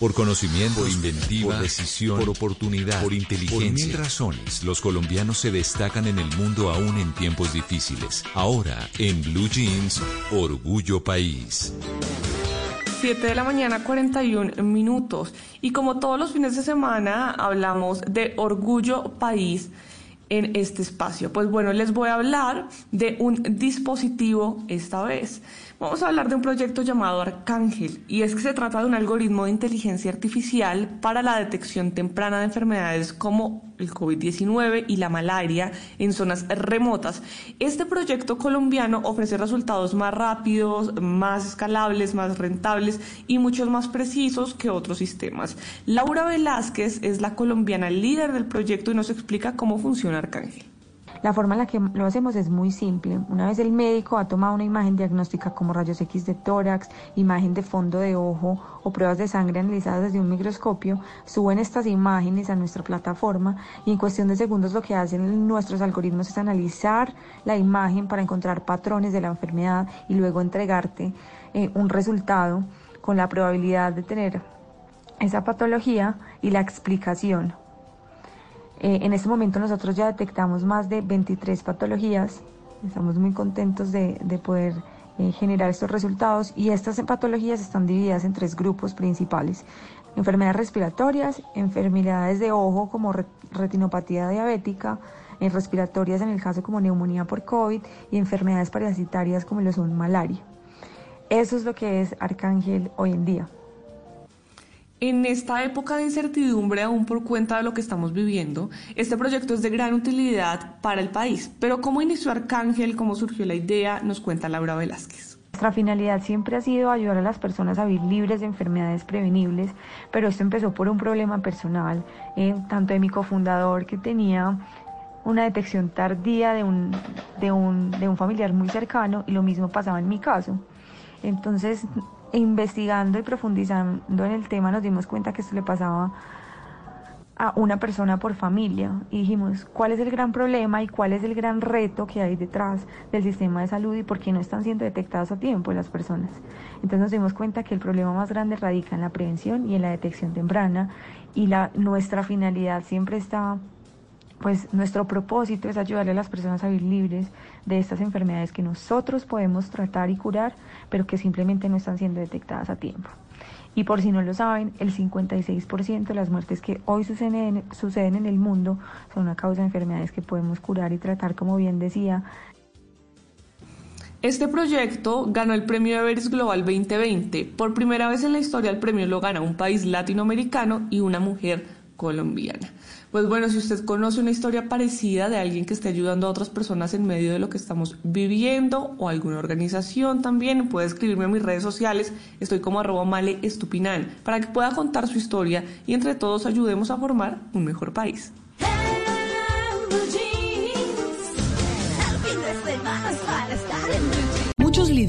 Por conocimiento, por inventiva, por decisión, por oportunidad, por inteligencia. Por mil razones, los colombianos se destacan en el mundo aún en tiempos difíciles. Ahora, en Blue Jeans, Orgullo País. 7 de la mañana, 41 minutos. Y como todos los fines de semana, hablamos de Orgullo País en este espacio. Pues bueno, les voy a hablar de un dispositivo esta vez. Vamos a hablar de un proyecto llamado Arcángel y es que se trata de un algoritmo de inteligencia artificial para la detección temprana de enfermedades como el COVID-19 y la malaria en zonas remotas. Este proyecto colombiano ofrece resultados más rápidos, más escalables, más rentables y muchos más precisos que otros sistemas. Laura Velázquez es la colombiana líder del proyecto y nos explica cómo funciona Arcángel. La forma en la que lo hacemos es muy simple. Una vez el médico ha tomado una imagen diagnóstica como rayos X de tórax, imagen de fondo de ojo o pruebas de sangre analizadas desde un microscopio, suben estas imágenes a nuestra plataforma y en cuestión de segundos lo que hacen nuestros algoritmos es analizar la imagen para encontrar patrones de la enfermedad y luego entregarte eh, un resultado con la probabilidad de tener esa patología y la explicación eh, en este momento nosotros ya detectamos más de 23 patologías. Estamos muy contentos de, poder eh, generar estos resultados y estas patologías están divididas en tres grupos principales. Enfermedades respiratorias, enfermedades de ojo como retinopatía diabética, en respiratorias en el caso como neumonía por COVID y enfermedades parasitarias como lo son malaria. Eso es lo que es Arcángel hoy en día. En esta época de incertidumbre, aún por cuenta de lo que estamos viviendo, este proyecto es de gran utilidad para el país. Pero ¿cómo inició Arcángel? ¿Cómo surgió la idea? Nos cuenta Laura Velázquez. Nuestra finalidad siempre ha sido ayudar a las personas a vivir libres de enfermedades prevenibles, pero esto empezó por un problema personal, eh, tanto de mi cofundador que tenía una detección tardía de un, de, un, de un familiar muy cercano y lo mismo pasaba en mi caso. Entonces investigando y profundizando en el tema nos dimos cuenta que esto le pasaba a una persona por familia y dijimos cuál es el gran problema y cuál es el gran reto que hay detrás del sistema de salud y por qué no están siendo detectados a tiempo las personas. Entonces nos dimos cuenta que el problema más grande radica en la prevención y en la detección temprana y la, nuestra finalidad siempre está pues nuestro propósito es ayudarle a las personas a vivir libres de estas enfermedades que nosotros podemos tratar y curar, pero que simplemente no están siendo detectadas a tiempo. Y por si no lo saben, el 56% de las muertes que hoy suceden, en el mundo son a causa de enfermedades que podemos curar y tratar, como bien decía. Este proyecto ganó el premio Everest Global 2020. Por primera vez en la historia el premio lo gana un país latinoamericano y una mujer colombiana. Pues bueno, si usted conoce una historia parecida de alguien que esté ayudando a otras personas en medio de lo que estamos viviendo o alguna organización también, puede escribirme a mis redes sociales. Estoy como arroba male estupinan para que pueda contar su historia y entre todos ayudemos a formar un mejor país.